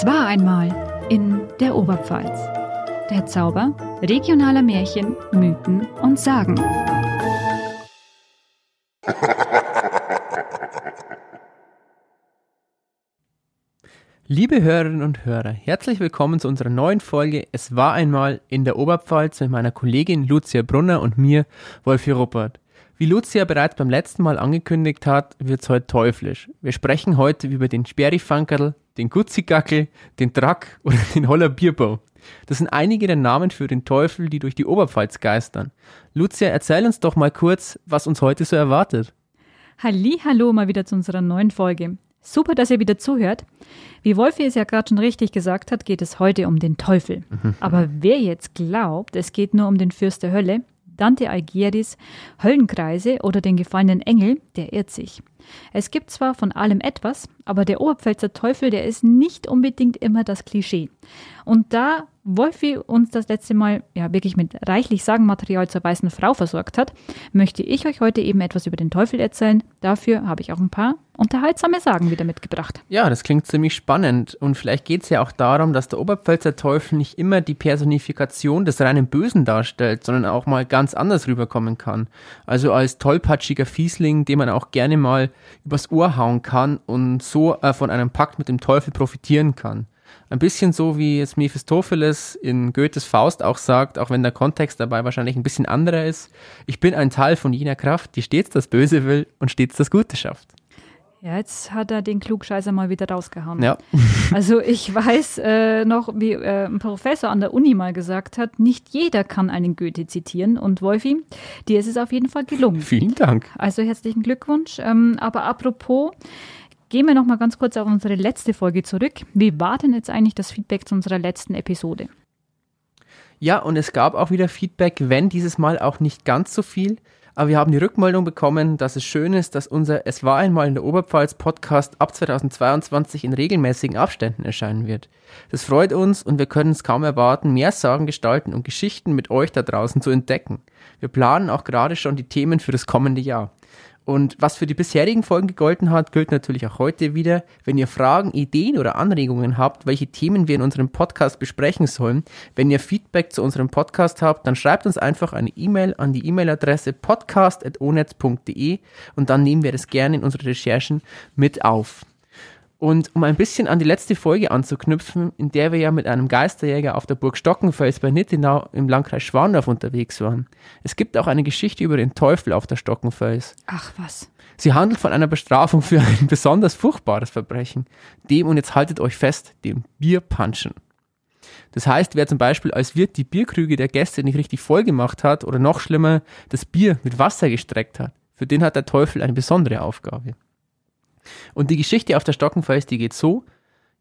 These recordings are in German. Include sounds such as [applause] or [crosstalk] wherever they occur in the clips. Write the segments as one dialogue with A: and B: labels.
A: Es war einmal in der Oberpfalz. Der Zauber regionaler Märchen, Mythen und Sagen. [laughs]
B: Liebe Hörerinnen und Hörer, herzlich willkommen zu unserer neuen Folge Es war einmal in der Oberpfalz mit meiner Kollegin Lucia Brunner und mir, Wolfi Ruppert. Wie Lucia bereits beim letzten Mal angekündigt hat, wird's heute teuflisch. Wir sprechen heute über den Sperrifankerl, den Gutzigackel, den Drack oder den Holler Bierbau. Das sind einige der Namen für den Teufel, die durch die Oberpfalz geistern. Lucia, erzähl uns doch mal kurz, was uns heute so erwartet.
A: Halli, hallo mal wieder zu unserer neuen Folge. Super, dass ihr wieder zuhört. Wie Wolfi es ja gerade schon richtig gesagt hat, geht es heute um den Teufel. [laughs] Aber wer jetzt glaubt, es geht nur um den Fürst der Hölle, Dante Alighieri's Höllenkreise oder den gefallenen Engel, der irrt sich. Es gibt zwar von allem etwas, aber der Oberpfälzer Teufel, der ist nicht unbedingt immer das Klischee. Und da Wolfi uns das letzte Mal ja wirklich mit reichlich Sagenmaterial zur weißen Frau versorgt hat, möchte ich euch heute eben etwas über den Teufel erzählen. Dafür habe ich auch ein paar unterhaltsame Sagen wieder mitgebracht.
B: Ja, das klingt ziemlich spannend. Und vielleicht geht es ja auch darum, dass der Oberpfälzer Teufel nicht immer die Personifikation des reinen Bösen darstellt, sondern auch mal ganz anders rüberkommen kann. Also als tollpatschiger Fiesling, den man auch gerne mal übers Ohr hauen kann und so äh, von einem Pakt mit dem Teufel profitieren kann. Ein bisschen so, wie es Mephistopheles in Goethes Faust auch sagt, auch wenn der Kontext dabei wahrscheinlich ein bisschen anderer ist. Ich bin ein Teil von jener Kraft, die stets das Böse will und stets das Gute schafft.
A: Ja, jetzt hat er den Klugscheißer mal wieder rausgehauen.
B: Ja. [laughs]
A: Also ich weiß äh, noch, wie äh, ein Professor an der Uni mal gesagt hat, nicht jeder kann einen Goethe zitieren. Und Wolfi, dir ist es auf jeden Fall gelungen.
B: Vielen Dank.
A: Also herzlichen Glückwunsch. Ähm, aber apropos, gehen wir noch mal ganz kurz auf unsere letzte Folge zurück. Wie war denn jetzt eigentlich das Feedback zu unserer letzten Episode?
B: Ja, und es gab auch wieder Feedback, wenn dieses Mal auch nicht ganz so viel. Aber wir haben die Rückmeldung bekommen, dass es schön ist, dass unser Es war einmal in der Oberpfalz Podcast ab 2022 in regelmäßigen Abständen erscheinen wird. Das freut uns und wir können es kaum erwarten, mehr Sagen gestalten und Geschichten mit euch da draußen zu entdecken. Wir planen auch gerade schon die Themen für das kommende Jahr. Und was für die bisherigen Folgen gegolten hat, gilt natürlich auch heute wieder. Wenn ihr Fragen, Ideen oder Anregungen habt, welche Themen wir in unserem Podcast besprechen sollen, wenn ihr Feedback zu unserem Podcast habt, dann schreibt uns einfach eine E-Mail an die E-Mail-Adresse podcast.onetz.de und dann nehmen wir das gerne in unsere Recherchen mit auf. Und um ein bisschen an die letzte Folge anzuknüpfen, in der wir ja mit einem Geisterjäger auf der Burg Stockenfels bei Nittenau im Landkreis Schwandorf unterwegs waren. Es gibt auch eine Geschichte über den Teufel auf der Stockenfels.
A: Ach was.
B: Sie handelt von einer Bestrafung für ein besonders furchtbares Verbrechen, dem, und jetzt haltet euch fest, dem Bierpunchen. Das heißt, wer zum Beispiel als Wirt die Bierkrüge der Gäste nicht richtig voll gemacht hat oder noch schlimmer, das Bier mit Wasser gestreckt hat, für den hat der Teufel eine besondere Aufgabe. Und die Geschichte auf der Stockenfels, die geht so.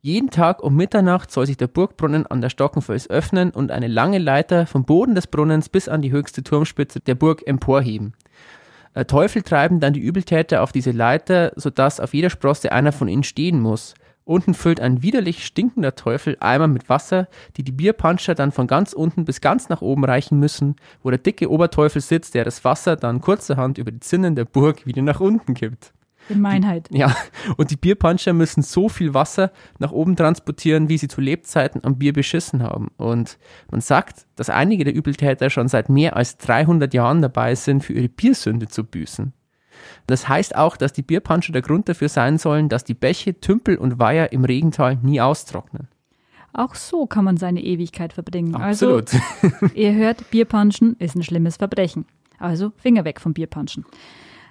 B: Jeden Tag um Mitternacht soll sich der Burgbrunnen an der Stockenfels öffnen und eine lange Leiter vom Boden des Brunnens bis an die höchste Turmspitze der Burg emporheben. Äh, Teufel treiben dann die Übeltäter auf diese Leiter, sodass auf jeder Sprosse einer von ihnen stehen muss. Unten füllt ein widerlich stinkender Teufel Eimer mit Wasser, die die Bierpanscher dann von ganz unten bis ganz nach oben reichen müssen, wo der dicke Oberteufel sitzt, der das Wasser dann kurzerhand über die Zinnen der Burg wieder nach unten gibt.
A: Gemeinheit.
B: Ja, und die Bierpuncher müssen so viel Wasser nach oben transportieren, wie sie zu Lebzeiten am Bier beschissen haben. Und man sagt, dass einige der Übeltäter schon seit mehr als 300 Jahren dabei sind, für ihre Biersünde zu büßen. Das heißt auch, dass die Bierpuncher der Grund dafür sein sollen, dass die Bäche, Tümpel und Weiher im Regental nie austrocknen.
A: Auch so kann man seine Ewigkeit verbringen.
B: Absolut.
A: Also, ihr hört, Bierpunchen ist ein schlimmes Verbrechen. Also Finger weg vom Bierpunchen.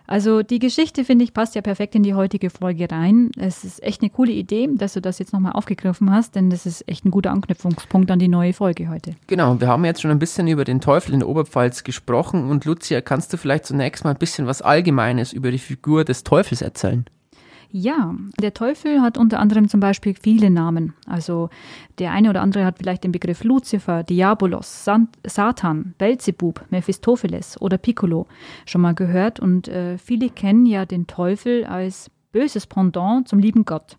A: Also die Geschichte, finde ich, passt ja perfekt in die heutige Folge rein. Es ist echt eine coole Idee, dass du das jetzt nochmal aufgegriffen hast, denn das ist echt ein guter Anknüpfungspunkt an die neue Folge heute.
B: Genau, wir haben jetzt schon ein bisschen über den Teufel in der Oberpfalz gesprochen und Lucia, kannst du vielleicht zunächst mal ein bisschen was Allgemeines über die Figur des Teufels erzählen?
A: Ja, der Teufel hat unter anderem zum Beispiel viele Namen. Also der eine oder andere hat vielleicht den Begriff Luzifer, Diabolos, Sant Satan, Belzebub, Mephistopheles oder Piccolo schon mal gehört und äh, viele kennen ja den Teufel als böses Pendant zum lieben Gott.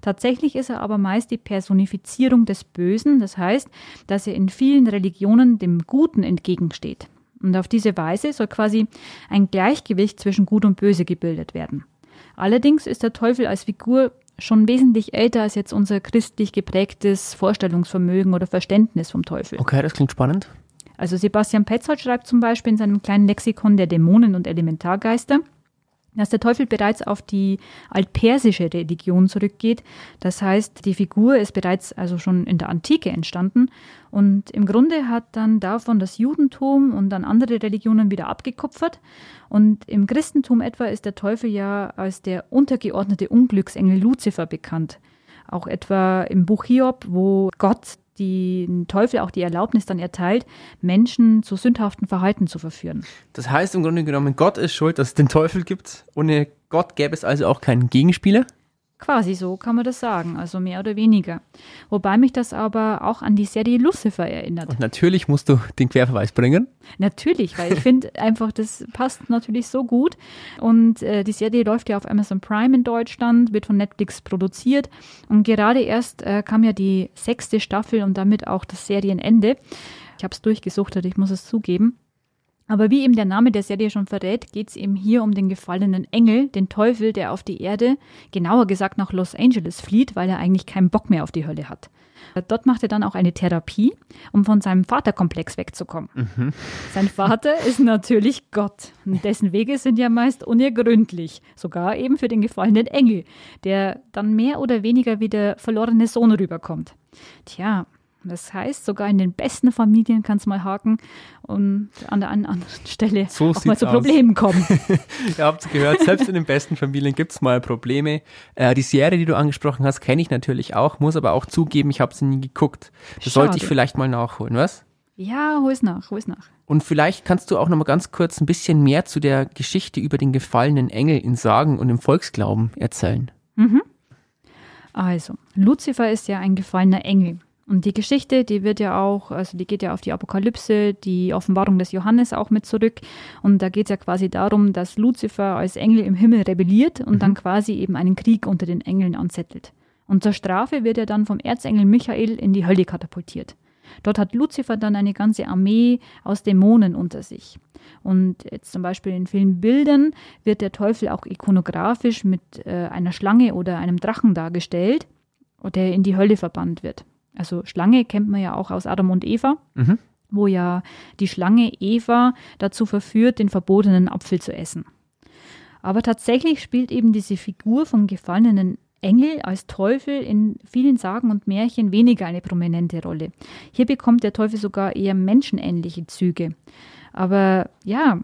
A: Tatsächlich ist er aber meist die Personifizierung des Bösen, das heißt, dass er in vielen Religionen dem Guten entgegensteht. Und auf diese Weise soll quasi ein Gleichgewicht zwischen Gut und Böse gebildet werden. Allerdings ist der Teufel als Figur schon wesentlich älter als jetzt unser christlich geprägtes Vorstellungsvermögen oder Verständnis vom Teufel.
B: Okay, das klingt spannend.
A: Also Sebastian Petzold schreibt zum Beispiel in seinem kleinen Lexikon der Dämonen und Elementargeister, dass der Teufel bereits auf die altpersische Religion zurückgeht. Das heißt, die Figur ist bereits also schon in der Antike entstanden und im Grunde hat dann davon das Judentum und dann andere Religionen wieder abgekupfert. Und im Christentum etwa ist der Teufel ja als der untergeordnete Unglücksengel Luzifer bekannt. Auch etwa im Buch Hiob, wo Gott den Teufel auch die Erlaubnis dann erteilt, Menschen zu sündhaften Verhalten zu verführen.
B: Das heißt im Grunde genommen, Gott ist schuld, dass es den Teufel gibt. Ohne Gott gäbe es also auch keinen Gegenspieler.
A: Quasi so kann man das sagen, also mehr oder weniger. Wobei mich das aber auch an die Serie Lucifer erinnert.
B: Und natürlich musst du den Querverweis bringen.
A: Natürlich, weil ich [laughs] finde einfach, das passt natürlich so gut. Und äh, die Serie läuft ja auf Amazon Prime in Deutschland, wird von Netflix produziert. Und gerade erst äh, kam ja die sechste Staffel und damit auch das Serienende. Ich habe es durchgesuchtet, ich muss es zugeben. Aber wie eben der Name der Serie schon verrät, geht es eben hier um den gefallenen Engel, den Teufel, der auf die Erde, genauer gesagt nach Los Angeles flieht, weil er eigentlich keinen Bock mehr auf die Hölle hat. Dort macht er dann auch eine Therapie, um von seinem Vaterkomplex wegzukommen. Mhm. Sein Vater ist natürlich Gott. Und dessen Wege sind ja meist unergründlich, sogar eben für den gefallenen Engel, der dann mehr oder weniger wie der verlorene Sohn rüberkommt. Tja, das heißt, sogar in den besten Familien kann es mal haken und an der anderen Stelle so auch mal zu Problemen kommen. [laughs]
B: Ihr habt es gehört, selbst in den besten Familien gibt es mal Probleme. Äh, die Serie, die du angesprochen hast, kenne ich natürlich auch, muss aber auch zugeben, ich habe sie nie geguckt. Das Schade. sollte ich vielleicht mal nachholen, was?
A: Ja, hol es nach, hol es nach.
B: Und vielleicht kannst du auch noch mal ganz kurz ein bisschen mehr zu der Geschichte über den gefallenen Engel in Sagen und im Volksglauben erzählen.
A: Mhm. Also, Luzifer ist ja ein gefallener Engel. Und die Geschichte, die wird ja auch, also die geht ja auf die Apokalypse, die Offenbarung des Johannes auch mit zurück. Und da geht es ja quasi darum, dass Luzifer als Engel im Himmel rebelliert und mhm. dann quasi eben einen Krieg unter den Engeln anzettelt. Und zur Strafe wird er dann vom Erzengel Michael in die Hölle katapultiert. Dort hat Luzifer dann eine ganze Armee aus Dämonen unter sich. Und jetzt zum Beispiel in vielen Bildern wird der Teufel auch ikonografisch mit äh, einer Schlange oder einem Drachen dargestellt, der in die Hölle verbannt wird. Also Schlange kennt man ja auch aus Adam und Eva, mhm. wo ja die Schlange Eva dazu verführt, den verbotenen Apfel zu essen. Aber tatsächlich spielt eben diese Figur vom gefallenen Engel als Teufel in vielen Sagen und Märchen weniger eine prominente Rolle. Hier bekommt der Teufel sogar eher menschenähnliche Züge. Aber ja,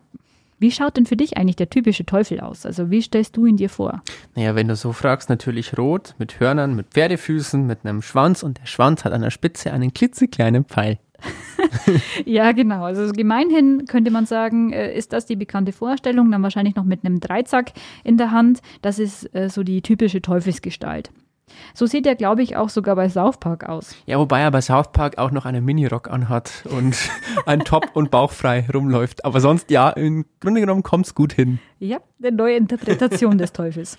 A: wie schaut denn für dich eigentlich der typische Teufel aus? Also wie stellst du ihn dir vor?
B: Naja, wenn du so fragst, natürlich rot, mit Hörnern, mit Pferdefüßen, mit einem Schwanz und der Schwanz hat an der Spitze einen klitzekleinen Pfeil. [laughs]
A: ja, genau. Also gemeinhin könnte man sagen, äh, ist das die bekannte Vorstellung, dann wahrscheinlich noch mit einem Dreizack in der Hand. Das ist äh, so die typische Teufelsgestalt. So sieht er, glaube ich, auch sogar bei South Park aus.
B: Ja, wobei er bei South Park auch noch einen Minirock anhat und [laughs] ein Top und bauchfrei rumläuft. Aber sonst, ja, im Grunde genommen kommt es gut hin.
A: Ja, eine neue Interpretation des Teufels.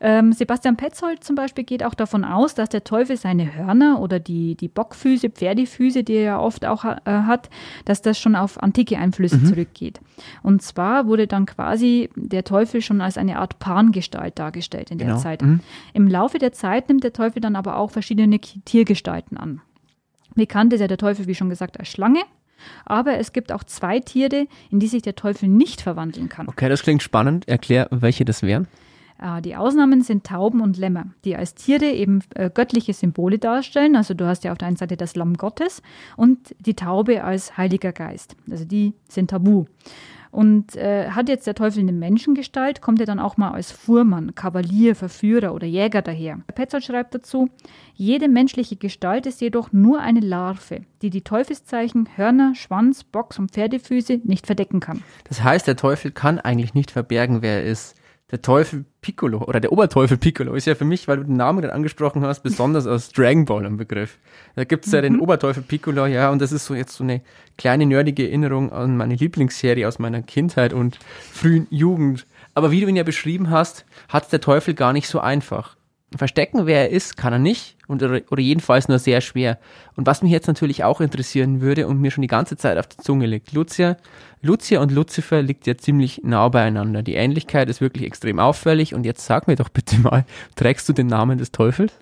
A: Ähm, Sebastian Petzold zum Beispiel geht auch davon aus, dass der Teufel seine Hörner oder die, die Bockfüße, Pferdefüße, die er ja oft auch äh, hat, dass das schon auf antike Einflüsse mhm. zurückgeht. Und zwar wurde dann quasi der Teufel schon als eine Art Pangestalt dargestellt in der genau. Zeit. Mhm. Im Laufe der Zeit nimmt der Teufel dann aber auch verschiedene Tiergestalten an. Bekannt ist ja der Teufel, wie schon gesagt, als Schlange, aber es gibt auch zwei Tiere, in die sich der Teufel nicht verwandeln kann.
B: Okay, das klingt spannend. Erklär, welche das wären.
A: Äh, die Ausnahmen sind Tauben und Lämmer, die als Tiere eben äh, göttliche Symbole darstellen. Also du hast ja auf der einen Seite das Lamm Gottes und die Taube als Heiliger Geist. Also die sind tabu. Und äh, hat jetzt der Teufel eine Menschengestalt, kommt er dann auch mal als Fuhrmann, Kavalier, Verführer oder Jäger daher. Petzold schreibt dazu, jede menschliche Gestalt ist jedoch nur eine Larve, die die Teufelszeichen Hörner, Schwanz, Box und Pferdefüße nicht verdecken kann.
B: Das heißt, der Teufel kann eigentlich nicht verbergen, wer er ist der Teufel Piccolo oder der Oberteufel Piccolo ist ja für mich, weil du den Namen gerade angesprochen hast, besonders aus Dragon Ball ein Begriff. Da gibt's ja den mhm. Oberteufel Piccolo, ja, und das ist so jetzt so eine kleine nerdige Erinnerung an meine Lieblingsserie aus meiner Kindheit und frühen Jugend. Aber wie du ihn ja beschrieben hast, hat der Teufel gar nicht so einfach. Verstecken, wer er ist, kann er nicht. Und, oder, oder jedenfalls nur sehr schwer. Und was mich jetzt natürlich auch interessieren würde und mir schon die ganze Zeit auf der Zunge liegt, Lucia, Lucia und Lucifer liegt ja ziemlich nah beieinander. Die Ähnlichkeit ist wirklich extrem auffällig. Und jetzt sag mir doch bitte mal, [laughs] trägst du den Namen des Teufels?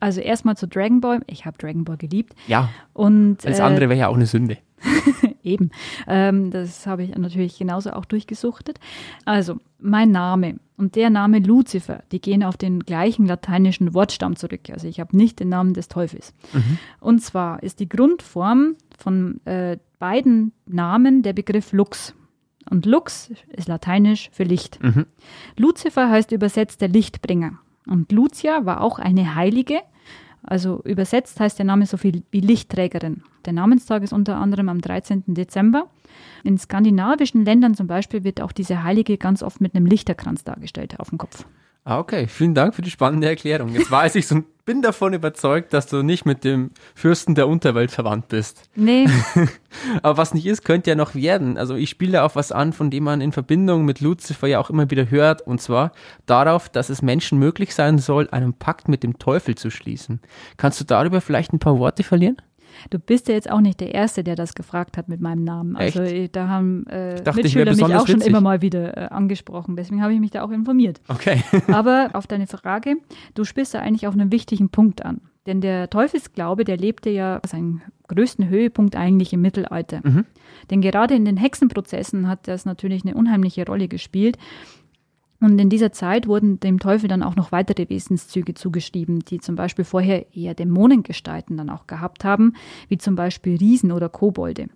A: Also erstmal zu Dragon Ball. Ich habe Dragon Ball geliebt.
B: Ja.
A: Und
B: Alles
A: äh,
B: andere wäre ja auch eine Sünde. [laughs]
A: Eben. Ähm, das habe ich natürlich genauso auch durchgesuchtet. Also, mein Name und der Name Lucifer, die gehen auf den gleichen lateinischen Wortstamm zurück. Also, ich habe nicht den Namen des Teufels. Und zwar ist die Grundform von äh, beiden Namen der Begriff Lux. Und Lux ist lateinisch für Licht.
B: Mhm.
A: Lucifer heißt übersetzt der Lichtbringer. Und Lucia war auch eine Heilige. Also übersetzt heißt der Name so viel wie Lichtträgerin. Der Namenstag ist unter anderem am 13. Dezember. In skandinavischen Ländern zum Beispiel wird auch diese Heilige ganz oft mit einem Lichterkranz dargestellt auf dem Kopf.
B: Ah, okay. Vielen Dank für die spannende Erklärung. Jetzt weiß ich und bin davon überzeugt, dass du nicht mit dem Fürsten der Unterwelt verwandt bist.
A: Nee, [laughs]
B: Aber was nicht ist, könnte ja noch werden. Also ich spiele auf was an, von dem man in Verbindung mit Lucifer ja auch immer wieder hört. Und zwar darauf, dass es Menschen möglich sein soll, einen Pakt mit dem Teufel zu schließen. Kannst du darüber vielleicht ein paar Worte verlieren?
A: Du bist ja jetzt auch nicht der Erste, der das gefragt hat mit meinem Namen. Also
B: Echt?
A: äh, da haben äh,
B: dachte,
A: Mitschüler mich auch schon
B: witzig.
A: immer mal wieder äh, angesprochen. Deswegen habe ich mich da auch informiert.
B: Okay. [laughs]
A: Aber auf deine Frage, du spielst da eigentlich auf einen wichtigen Punkt an. Denn der Teufelsglaube, der lebte ja seinen größten Höhepunkt eigentlich im Mittelalter.
B: Mhm.
A: Denn gerade in den Hexenprozessen hat das natürlich eine unheimliche Rolle gespielt. Und in dieser Zeit wurden dem Teufel dann auch noch weitere Wesenszüge zugeschrieben, die zum Beispiel vorher eher Dämonengestalten dann auch gehabt haben, wie zum Beispiel Riesen oder Kobolde.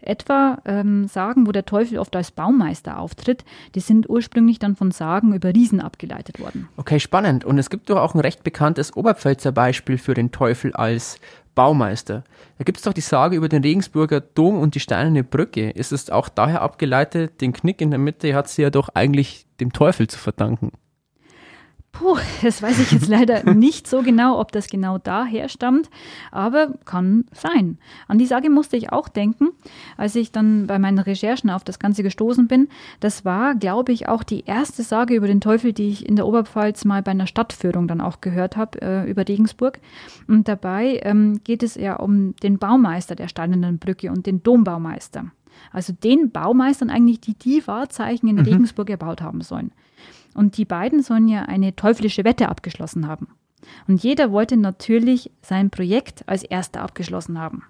A: Etwa ähm, Sagen, wo der Teufel oft als Baumeister auftritt, die sind ursprünglich dann von Sagen über Riesen abgeleitet worden.
B: Okay, spannend. Und es gibt doch auch ein recht bekanntes Oberpfälzer Beispiel für den Teufel als Baumeister. Da gibt es doch die Sage über den Regensburger Dom und die steinerne Brücke. Ist es auch daher abgeleitet, den Knick in der Mitte hat sie ja doch eigentlich dem Teufel zu verdanken.
A: Puh, das weiß ich jetzt leider [laughs] nicht so genau, ob das genau daher stammt, aber kann sein. An die Sage musste ich auch denken, als ich dann bei meinen Recherchen auf das Ganze gestoßen bin. Das war, glaube ich, auch die erste Sage über den Teufel, die ich in der Oberpfalz mal bei einer Stadtführung dann auch gehört habe, äh, über Regensburg. Und dabei ähm, geht es ja um den Baumeister der Steinernen Brücke und den Dombaumeister. Also den Baumeistern eigentlich, die die Wahrzeichen in Regensburg erbaut haben sollen. Und die beiden sollen ja eine teuflische Wette abgeschlossen haben. Und jeder wollte natürlich sein Projekt als erster abgeschlossen haben.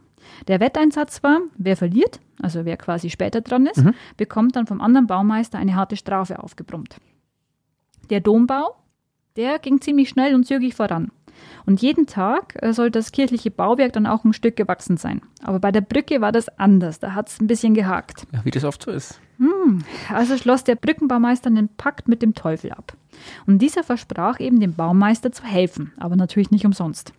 A: Der Wetteinsatz war, wer verliert, also wer quasi später dran ist, bekommt dann vom anderen Baumeister eine harte Strafe aufgebrummt. Der Dombau, der ging ziemlich schnell und zügig voran. Und jeden Tag äh, soll das kirchliche Bauwerk dann auch ein Stück gewachsen sein. Aber bei der Brücke war das anders, da hat es ein bisschen gehakt.
B: Ja, wie das oft so ist.
A: Also schloss der Brückenbaumeister einen Pakt mit dem Teufel ab. Und dieser versprach eben dem Baumeister zu helfen, aber natürlich nicht umsonst.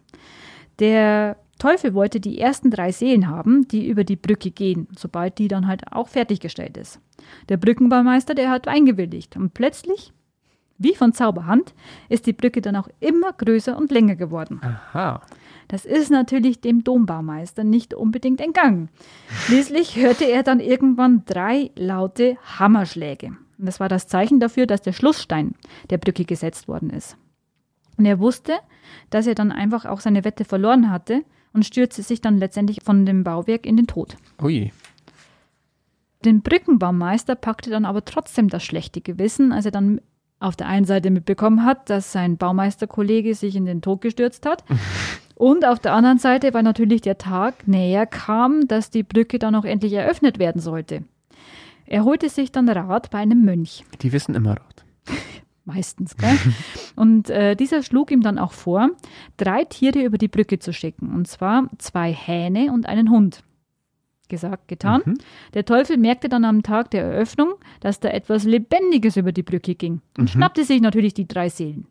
A: Der Teufel wollte die ersten drei Seelen haben, die über die Brücke gehen, sobald die dann halt auch fertiggestellt ist. Der Brückenbaumeister, der hat eingewilligt und plötzlich, wie von Zauberhand, ist die Brücke dann auch immer größer und länger geworden.
B: Aha.
A: Das ist natürlich dem Dombaumeister nicht unbedingt entgangen. Schließlich hörte er dann irgendwann drei laute Hammerschläge. Und das war das Zeichen dafür, dass der Schlussstein der Brücke gesetzt worden ist. Und er wusste, dass er dann einfach auch seine Wette verloren hatte und stürzte sich dann letztendlich von dem Bauwerk in den Tod.
B: Ui.
A: Den Brückenbaumeister packte dann aber trotzdem das schlechte Gewissen, als er dann auf der einen Seite mitbekommen hat, dass sein Baumeisterkollege sich in den Tod gestürzt hat. [laughs] Und auf der anderen Seite, weil natürlich der Tag näher kam, dass die Brücke dann auch endlich eröffnet werden sollte. Er holte sich dann Rat bei einem Mönch,
B: Die wissen immer Rat. [laughs]
A: meistens, gell? [laughs] Und äh, dieser schlug ihm dann auch vor, drei Tiere über die Brücke zu schicken. Und zwar zwei Hähne und einen Hund. Gesagt, getan. Der Teufel merkte dann am Tag der Eröffnung, dass da etwas Lebendiges über die Brücke ging und schnappte sich natürlich die drei Seelen.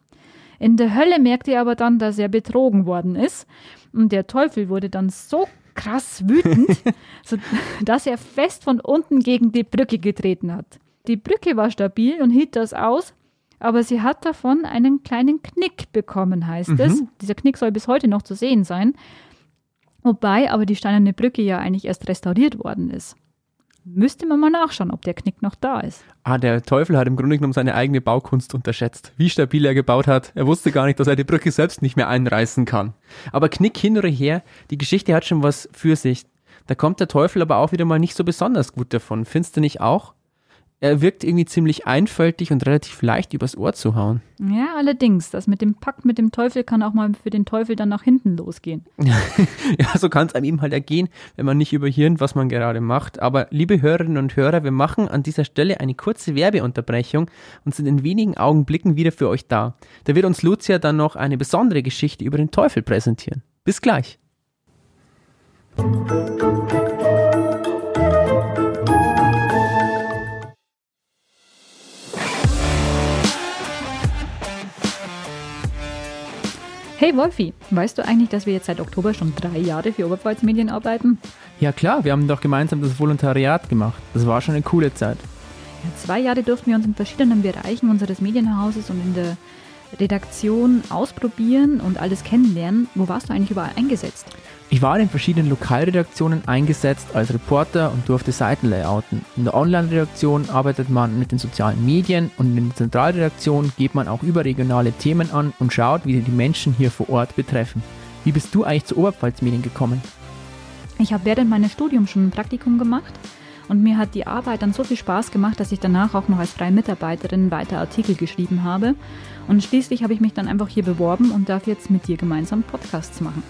A: In der Hölle merkte er aber dann, dass er betrogen worden ist. Und der Teufel wurde dann so krass wütend, [laughs] so, dass er fest von unten gegen die Brücke getreten hat. Die Brücke war stabil und hielt das aus, aber sie hat davon einen kleinen Knick bekommen, heißt es. Dieser Knick soll bis heute noch zu sehen sein. Wobei aber die steinerne Brücke ja eigentlich erst restauriert worden ist. müsste man mal nachschauen, ob der Knick noch da ist.
B: Ah, der Teufel hat im Grunde genommen seine eigene Baukunst unterschätzt. Wie stabil er gebaut hat. Er wusste gar nicht, dass er die Brücke selbst nicht mehr einreißen kann. Aber Knick hin oder her, die Geschichte hat schon was für sich. Da kommt der Teufel aber auch wieder mal nicht so besonders gut davon. Findest du nicht auch? Er wirkt irgendwie ziemlich einfältig und relativ leicht übers Ohr zu hauen.
A: Ja, allerdings. Das mit dem Pakt mit dem Teufel kann auch mal für den Teufel dann nach hinten losgehen. [laughs]
B: ja, so kann es einem eben halt ergehen, wenn man nicht überhirnt, was man gerade macht. Aber liebe Hörerinnen und Hörer, wir machen an dieser Stelle eine kurze Werbeunterbrechung und sind in wenigen Augenblicken wieder für euch da. Da wird uns Lucia dann noch eine besondere Geschichte über den Teufel präsentieren. Bis gleich.
A: Hey Wolfi, weißt du eigentlich, dass wir jetzt seit Oktober schon drei Jahre für Oberpfalz Medien arbeiten?
B: Ja klar, wir haben doch gemeinsam das Volontariat gemacht. Das war schon eine coole Zeit.
A: Ja, zwei Jahre durften wir uns in verschiedenen Bereichen unseres Medienhauses und in der Redaktion ausprobieren und alles kennenlernen. Wo warst du eigentlich überall eingesetzt?
B: Ich war in verschiedenen Lokalredaktionen eingesetzt als Reporter und durfte Seiten layouten. In der Online-Redaktion arbeitet man mit den sozialen Medien und in der Zentralredaktion geht man auch überregionale Themen an und schaut, wie die Menschen hier vor Ort betreffen. Wie bist du eigentlich zu Oberpfalz Medien gekommen?
A: Ich habe während meines Studiums schon ein Praktikum gemacht und mir hat die Arbeit dann so viel Spaß gemacht, dass ich danach auch noch als freie Mitarbeiterin weiter Artikel geschrieben habe. Und schließlich habe ich mich dann einfach hier beworben und darf jetzt mit dir gemeinsam Podcasts machen.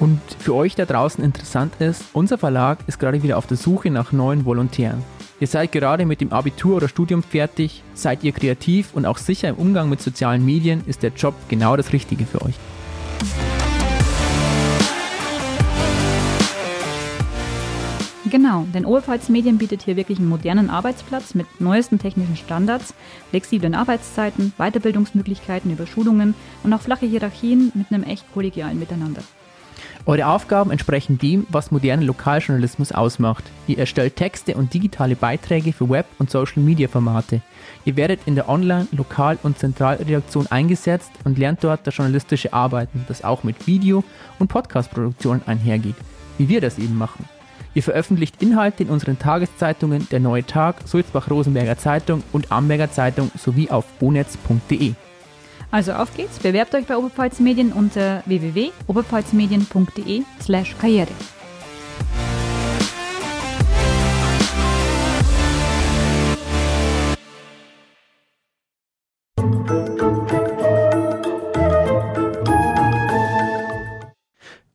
B: Und für euch da draußen interessant ist, unser Verlag ist gerade wieder auf der Suche nach neuen Volontären. Ihr seid gerade mit dem Abitur oder Studium fertig, seid ihr kreativ und auch sicher im Umgang mit sozialen Medien, ist der Job genau das Richtige für euch.
A: Genau, denn Oberpfalz Medien bietet hier wirklich einen modernen Arbeitsplatz mit neuesten technischen Standards, flexiblen Arbeitszeiten, Weiterbildungsmöglichkeiten über Schulungen und auch flache Hierarchien mit einem echt kollegialen Miteinander.
B: Eure Aufgaben entsprechen dem, was modernen Lokaljournalismus ausmacht. Ihr erstellt Texte und digitale Beiträge für Web- und Social-Media-Formate. Ihr werdet in der Online-, Lokal- und Zentralredaktion eingesetzt und lernt dort das journalistische Arbeiten, das auch mit Video- und Podcast-Produktionen einhergeht, wie wir das eben machen. Ihr veröffentlicht Inhalte in unseren Tageszeitungen Der Neue Tag, Sulzbach-Rosenberger Zeitung und Amberger Zeitung sowie auf onetz.de.
A: Also auf geht's, bewerbt euch bei Oberpfalz Medien unter www.oberpfalzmedien.de slash karriere.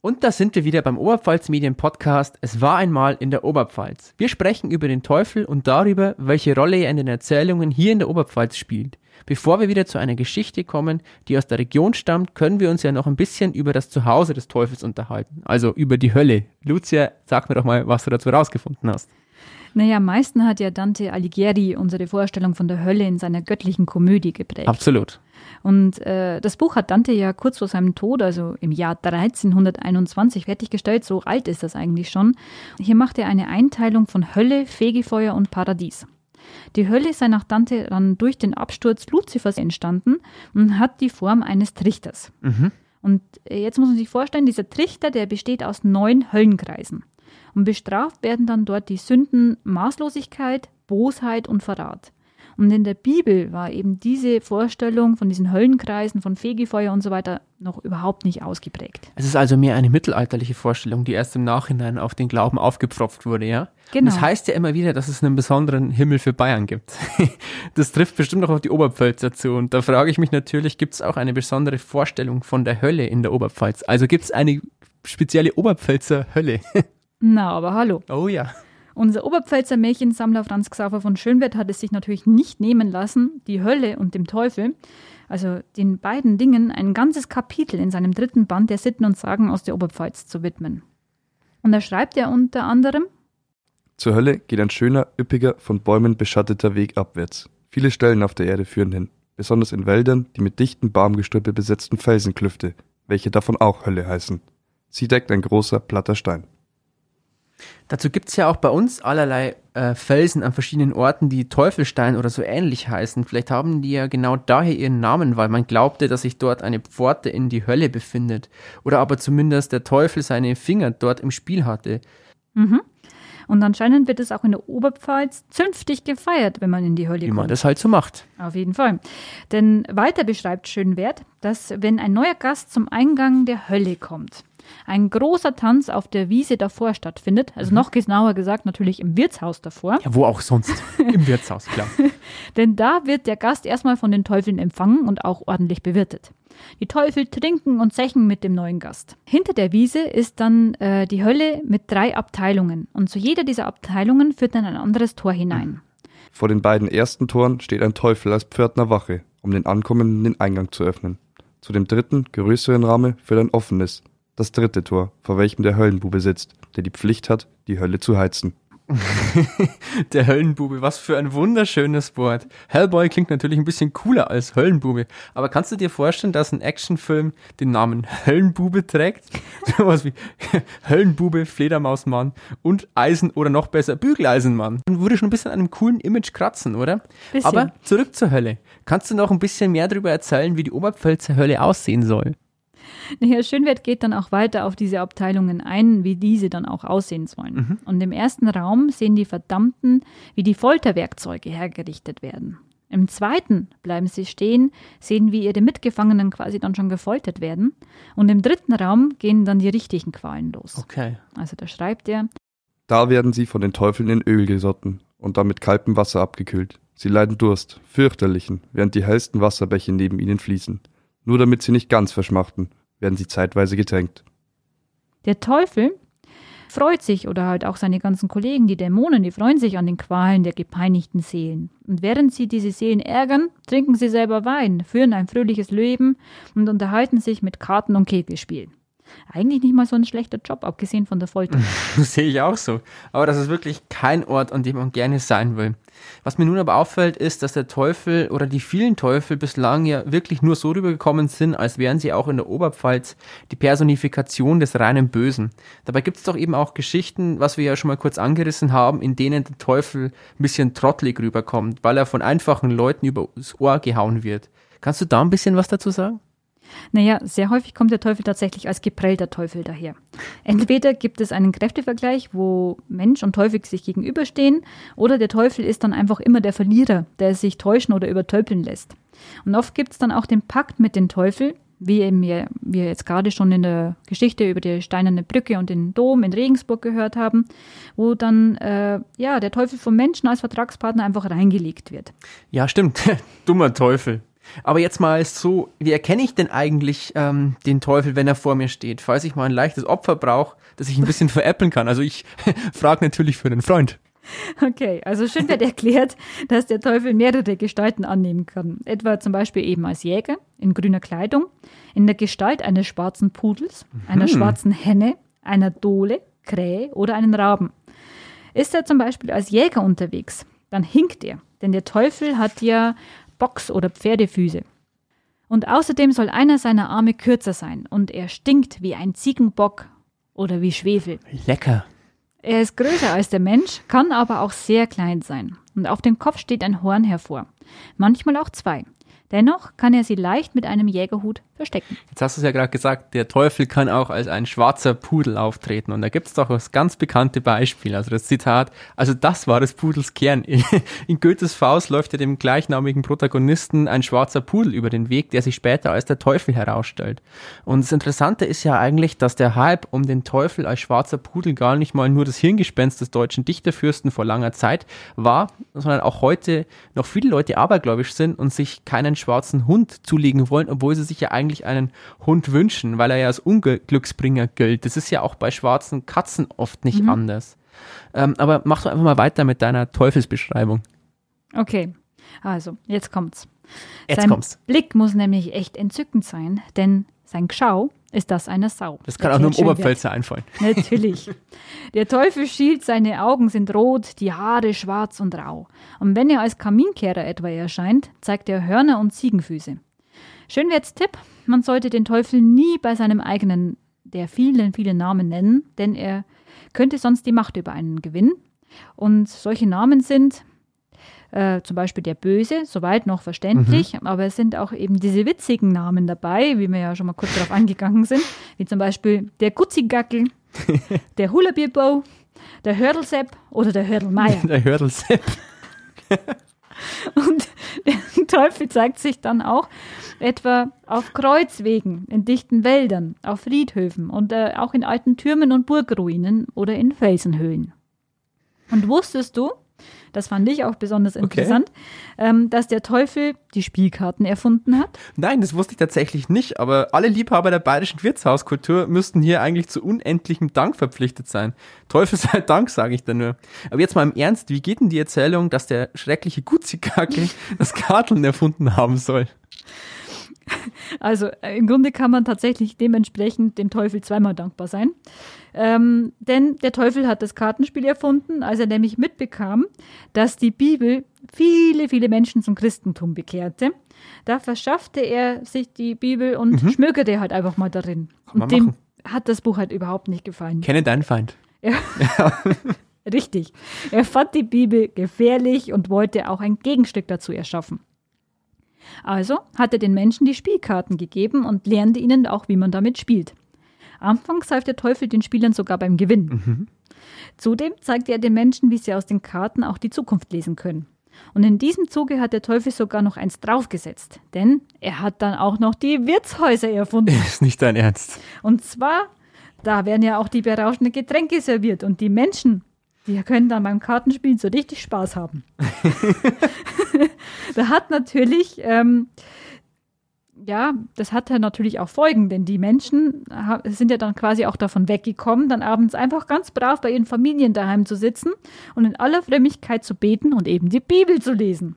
B: Und da sind wir wieder beim Oberpfalz Medien Podcast. Es war einmal in der Oberpfalz. Wir sprechen über den Teufel und darüber, welche Rolle er in den Erzählungen hier in der Oberpfalz spielt. Bevor wir wieder zu einer Geschichte kommen, die aus der Region stammt, können wir uns ja noch ein bisschen über das Zuhause des Teufels unterhalten, also über die Hölle. Lucia, sag mir doch mal, was du dazu rausgefunden hast.
A: Naja, am meisten hat ja Dante Alighieri unsere Vorstellung von der Hölle in seiner göttlichen Komödie geprägt.
B: Absolut.
A: Und äh, das Buch hat Dante ja kurz vor seinem Tod, also im Jahr 1321, fertiggestellt. So alt ist das eigentlich schon. Hier macht er eine Einteilung von Hölle, Fegefeuer und Paradies. Die Hölle sei nach Dante dann durch den Absturz Luzifers entstanden und hat die Form eines Trichters. Mhm. Und jetzt muss man sich vorstellen, dieser Trichter, der besteht aus neun Höllenkreisen. Und bestraft werden dann dort die Sünden Maßlosigkeit, Bosheit und Verrat. Und in der Bibel war eben diese Vorstellung von diesen Höllenkreisen, von Fegefeuer und so weiter noch überhaupt nicht ausgeprägt.
B: Es ist also mehr eine mittelalterliche Vorstellung, die erst im Nachhinein auf den Glauben aufgepfropft wurde, ja? Genau. Und das heißt ja immer wieder, dass es einen besonderen Himmel für Bayern gibt. [laughs] das trifft bestimmt auch auf die Oberpfälzer zu. Und da frage ich mich natürlich, gibt es auch eine besondere Vorstellung von der Hölle in der Oberpfalz? Also gibt es eine spezielle Oberpfälzer Hölle? [laughs]
A: Na, aber hallo.
B: Oh ja.
A: Unser Oberpfälzer Märchensammler Franz Xaver von Schönwert hat es sich natürlich nicht nehmen lassen, die Hölle und dem Teufel, also den beiden Dingen, ein ganzes Kapitel in seinem dritten Band der Sitten und Sagen aus der Oberpfalz zu widmen. Und da schreibt er unter anderem:
C: Zur Hölle geht ein schöner, üppiger, von Bäumen beschatteter Weg abwärts. Viele Stellen auf der Erde führen hin, besonders in Wäldern, die mit dichten Baumgestrüppe besetzten Felsenklüfte, welche davon auch Hölle heißen. Sie deckt ein großer, platter Stein.
B: Dazu gibt es ja auch bei uns allerlei äh, Felsen an verschiedenen Orten, die Teufelstein oder so ähnlich heißen. Vielleicht haben die ja genau daher ihren Namen, weil man glaubte, dass sich dort eine Pforte in die Hölle befindet. Oder aber zumindest der Teufel seine Finger dort im Spiel hatte.
A: Mhm. Und anscheinend wird es auch in der Oberpfalz zünftig gefeiert, wenn man in die Hölle
B: Wie
A: kommt.
B: man das halt so macht.
A: Auf jeden Fall. Denn weiter beschreibt Schönwert, dass wenn ein neuer Gast zum Eingang der Hölle kommt, ein großer Tanz auf der Wiese davor stattfindet, also noch genauer gesagt natürlich im Wirtshaus davor,
B: Ja, wo auch sonst. [laughs] Im Wirtshaus, klar.
A: denn da wird der Gast erstmal von den Teufeln empfangen und auch ordentlich bewirtet. Die Teufel trinken und zechen mit dem neuen Gast. Hinter der Wiese ist dann äh, die Hölle mit drei Abteilungen und zu jeder dieser Abteilungen führt dann ein anderes Tor hinein.
C: Vor den beiden ersten Toren steht ein Teufel als Pförtner Wache, um den Ankommenden den Eingang zu öffnen. Zu dem dritten, größeren Rahmen führt ein offenes, das dritte Tor, vor welchem der Höllenbube sitzt, der die Pflicht hat, die Hölle zu heizen. [laughs]
B: Der Höllenbube, was für ein wunderschönes Wort. Hellboy klingt natürlich ein bisschen cooler als Höllenbube. Aber kannst du dir vorstellen, dass ein Actionfilm den Namen Höllenbube trägt? [laughs] Sowas wie [laughs] Höllenbube, Fledermausmann und Eisen oder noch besser Bügeleisenmann. Man würde schon ein bisschen an einem coolen Image kratzen, oder?
A: Bisschen.
B: Aber zurück zur Hölle. Kannst du noch ein bisschen mehr darüber erzählen, wie die Oberpfälzer Hölle aussehen soll? [laughs]
A: Herr Schönwert geht dann auch weiter auf diese Abteilungen ein, wie diese dann auch aussehen sollen. Und im ersten Raum sehen die Verdammten, wie die Folterwerkzeuge hergerichtet werden. Im zweiten bleiben sie stehen, sehen, wie ihre Mitgefangenen quasi dann schon gefoltert werden. Und im dritten Raum gehen dann die richtigen Qualen los.
B: Okay.
A: Also da schreibt er,
C: Da werden sie von den Teufeln in Öl gesotten und dann mit kaltem Wasser abgekühlt. Sie leiden Durst, fürchterlichen, während die hellsten Wasserbäche neben ihnen fließen. Nur damit sie nicht ganz verschmachten, werden sie zeitweise getränkt.
A: Der Teufel freut sich oder halt auch seine ganzen Kollegen, die Dämonen, die freuen sich an den Qualen der gepeinigten Seelen. Und während sie diese Seelen ärgern, trinken sie selber Wein, führen ein fröhliches Leben und unterhalten sich mit Karten und Kegelspiel. Eigentlich nicht mal so ein schlechter Job, abgesehen von der Folter. [laughs]
B: Sehe ich auch so. Aber das ist wirklich kein Ort, an dem man gerne sein will. Was mir nun aber auffällt, ist, dass der Teufel oder die vielen Teufel bislang ja wirklich nur so rübergekommen sind, als wären sie auch in der Oberpfalz die Personifikation des reinen Bösen. Dabei gibt es doch eben auch Geschichten, was wir ja schon mal kurz angerissen haben, in denen der Teufel ein bisschen trottelig rüberkommt, weil er von einfachen Leuten übers Ohr gehauen wird. Kannst du da ein bisschen was dazu sagen?
A: Naja, sehr häufig kommt der Teufel tatsächlich als geprellter Teufel daher. Entweder gibt es einen Kräftevergleich, wo Mensch und Teufel sich gegenüberstehen, oder der Teufel ist dann einfach immer der Verlierer, der sich täuschen oder übertölpeln lässt. Und oft gibt es dann auch den Pakt mit dem Teufel, wie eben wir, wir jetzt gerade schon in der Geschichte über die steinerne Brücke und den Dom in Regensburg gehört haben, wo dann äh, ja der Teufel vom Menschen als Vertragspartner einfach reingelegt wird.
B: Ja, stimmt. [laughs] Dummer Teufel. Aber jetzt mal so, wie erkenne ich denn eigentlich ähm, den Teufel, wenn er vor mir steht? Falls ich mal ein leichtes Opfer brauche, das ich ein bisschen veräppeln kann. Also ich [laughs] frage natürlich für einen Freund.
A: Okay, also schön wird erklärt, dass der Teufel mehrere Gestalten annehmen kann. Etwa zum Beispiel eben als Jäger in grüner Kleidung, in der Gestalt eines schwarzen Pudels, einer schwarzen Henne, einer Dole, Krähe oder einen Raben. Ist er zum Beispiel als Jäger unterwegs, dann hinkt er, denn der Teufel hat ja Box- oder Pferdefüße. Und außerdem soll einer seiner Arme kürzer sein und er stinkt wie ein Ziegenbock oder wie Schwefel.
B: Lecker.
A: Er ist größer als der Mensch, kann aber auch sehr klein sein. Und auf dem Kopf steht ein Horn hervor. Manchmal auch zwei. Dennoch kann er sie leicht mit einem Jägerhut verstecken.
B: Jetzt hast du es ja gerade gesagt, der Teufel kann auch als ein schwarzer Pudel auftreten. Und da gibt es doch das ganz bekannte Beispiel. Also das Zitat, also das war des Pudels Kern. [laughs] In Goethes Faust läuft ja dem gleichnamigen Protagonisten ein schwarzer Pudel über den Weg, der sich später als der Teufel herausstellt. Und das Interessante ist ja eigentlich, dass der Hype um den Teufel als schwarzer Pudel gar nicht mal nur das Hirngespenst des deutschen Dichterfürsten vor langer Zeit war, sondern auch heute noch viele Leute abergläubisch sind und sich keinen schwarzen Hund zulegen wollen, obwohl sie sich ja eigentlich einen Hund wünschen, weil er ja als Unglücksbringer gilt. Das ist ja auch bei schwarzen Katzen oft nicht anders. Ähm, aber mach doch einfach mal weiter mit deiner Teufelsbeschreibung.
A: Okay, also, jetzt kommt's.
B: Jetzt
A: sein
B: kommt's.
A: Blick muss nämlich echt entzückend sein, denn sein Geschau ist das einer Sau.
B: Das kann auch nur im. Oberpfälzer einfallen. [laughs] [laughs]
A: Natürlich. Der Teufel schielt, seine Augen sind rot, die Haare schwarz und rau. Und wenn er als Kaminkehrer etwa erscheint, zeigt er Hörner und Ziegenfüße. Schönwerts Tipp, man sollte den Teufel nie bei seinem eigenen, der vielen, vielen Namen nennen, denn er könnte sonst die Macht über einen gewinnen. Und solche Namen sind äh, zum Beispiel der Böse, soweit noch verständlich, aber es sind auch eben diese witzigen Namen dabei, wie wir ja schon mal kurz darauf angegangen sind, wie zum Beispiel der Gutzigackel, [laughs] der Hullabierbo, der Hördelsepp oder der Hördelmeier.
B: Der Hördelsepp. [laughs]
A: Und der Teufel zeigt sich dann auch etwa auf Kreuzwegen, in dichten Wäldern, auf Friedhöfen und äh, auch in alten Türmen und Burgruinen oder in Felsenhöhlen. Und wusstest du, das fand ich auch besonders interessant, ähm, dass der Teufel die Spielkarten erfunden hat?
B: Nein, das wusste ich tatsächlich nicht, aber alle Liebhaber der bayerischen Wirtshauskultur müssten hier eigentlich zu unendlichem Dank verpflichtet sein. Teufel [laughs] sei Dank, sage ich da nur. Aber jetzt mal im Ernst, wie geht denn die Erzählung, dass der schreckliche Gutzikackel [laughs] das Karteln erfunden haben soll?
A: Also äh, im Grunde kann man tatsächlich dementsprechend dem Teufel zweimal dankbar sein. Ähm, denn der Teufel hat das Kartenspiel erfunden, als er nämlich mitbekam, dass die Bibel viele, viele Menschen zum Christentum bekehrte. Da verschaffte er sich die Bibel und
B: Mhm.
A: schmökerte halt einfach mal darin. Und dem
B: machen.
A: hat das Buch halt überhaupt nicht gefallen.
B: Kenne deinen Feind. [laughs]
A: Richtig. Er fand die Bibel gefährlich und wollte auch ein Gegenstück dazu erschaffen. Also hat er den Menschen die Spielkarten gegeben und lernte ihnen auch, wie man damit spielt. Anfangs half der Teufel den Spielern sogar beim Gewinnen. Zudem zeigte er den Menschen, wie sie aus den Karten auch die Zukunft lesen können. Und in diesem Zuge hat der Teufel sogar noch eins draufgesetzt, denn er hat dann auch noch die Wirtshäuser erfunden. [laughs]
B: Ist nicht dein Ernst.
A: Und zwar, da werden ja auch die berauschenden Getränke serviert und die Menschen, die können dann beim Kartenspielen so richtig Spaß haben. [laughs] da hat natürlich, ähm, ja, das hat ja natürlich auch Folgen, denn die Menschen ha- sind ja dann quasi auch davon weggekommen, dann abends einfach ganz brav bei ihren Familien daheim zu sitzen und in aller Frömmigkeit zu beten und eben die Bibel zu lesen.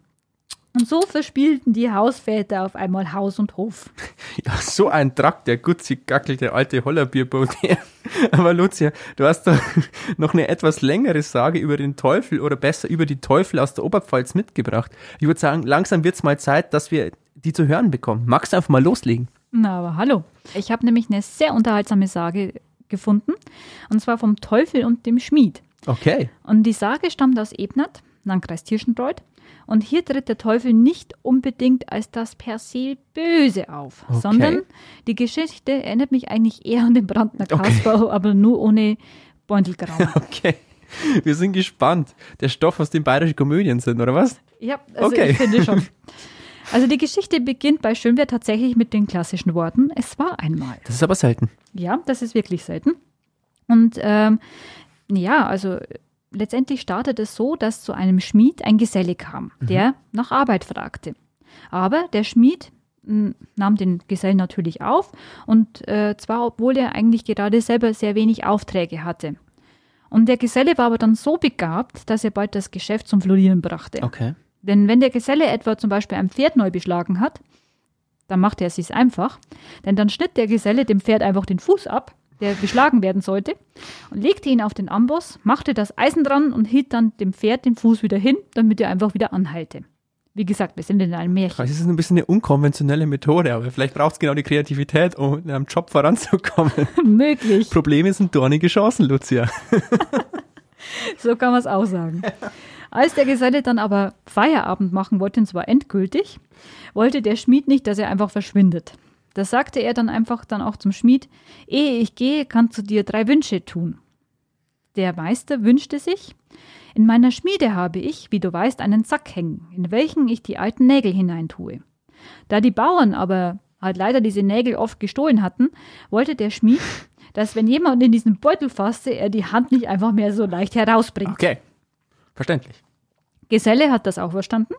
A: Und so verspielten die Hausväter auf einmal Haus und Hof. [laughs]
B: Ja, so ein Drack, der Gutzikackel, der alte Hollerbierboot. [laughs] Aber Lucia, du hast doch [laughs] noch eine etwas längere Sage über den Teufel oder besser über die Teufel aus der Oberpfalz mitgebracht. Ich würde sagen, langsam wird's mal Zeit, dass wir die zu hören bekommen. Magst du einfach mal loslegen?
A: Na, aber hallo. Ich habe nämlich eine sehr unterhaltsame Sage gefunden, und zwar vom Teufel und dem Schmied.
B: Okay.
A: Und die Sage stammt aus Ebnat, Landkreis Tirschenreuth. Und hier tritt der Teufel nicht unbedingt als das per se Böse auf,
B: Okay.
A: sondern die Geschichte erinnert mich eigentlich eher an den Brandner
B: Okay.
A: Kasper, aber nur ohne Beutelgrauen. [laughs]
B: Okay. Wir sind gespannt. Der Stoff, aus dem bayerische Komödien sind, oder was?
A: Ja, also
B: Okay.
A: ich finde schon. [laughs] Also die Geschichte beginnt bei Schönwehr tatsächlich mit den klassischen Worten, es war einmal.
B: Das ist aber selten.
A: Ja, das ist wirklich selten. Und ähm, ja, also letztendlich startet es so, dass zu einem Schmied ein Geselle kam, der nach Arbeit fragte. Aber der Schmied mh, nahm den Gesellen natürlich auf und äh, zwar obwohl er eigentlich gerade selber sehr wenig Aufträge hatte. Und der Geselle war aber dann so begabt, dass er bald das Geschäft zum Florieren brachte.
B: Okay.
A: Denn wenn der Geselle etwa zum Beispiel ein Pferd neu beschlagen hat, dann machte er es sich einfach, denn dann schnitt der Geselle dem Pferd einfach den Fuß ab, der beschlagen werden sollte, und legte ihn auf den Amboss, machte das Eisen dran und hielt dann dem Pferd den Fuß wieder hin, damit er einfach wieder anhalte. Wie gesagt, wir sind in einem Märchen.
B: Das ist ein bisschen eine unkonventionelle Methode, aber vielleicht braucht es genau die Kreativität, um in einem Job voranzukommen. [laughs]
A: Möglich,
B: Probleme sind dornige Chancen, Lucia. [laughs]
A: so kann man es auch sagen. Als der Geselle dann aber Feierabend machen wollte, und zwar endgültig, wollte der Schmied nicht, dass er einfach verschwindet. Da sagte er dann einfach dann auch zum Schmied, ehe ich gehe, kannst du dir drei Wünsche tun. Der Meister wünschte sich, in meiner Schmiede habe ich, wie du weißt, einen Sack hängen, in welchen ich die alten Nägel hineintue. Da die Bauern aber halt leider diese Nägel oft gestohlen hatten, wollte der Schmied, dass wenn jemand in diesen Beutel fasste, er die Hand nicht einfach mehr so leicht herausbringt.
B: Okay. Verständlich.
A: Geselle hat das auch verstanden,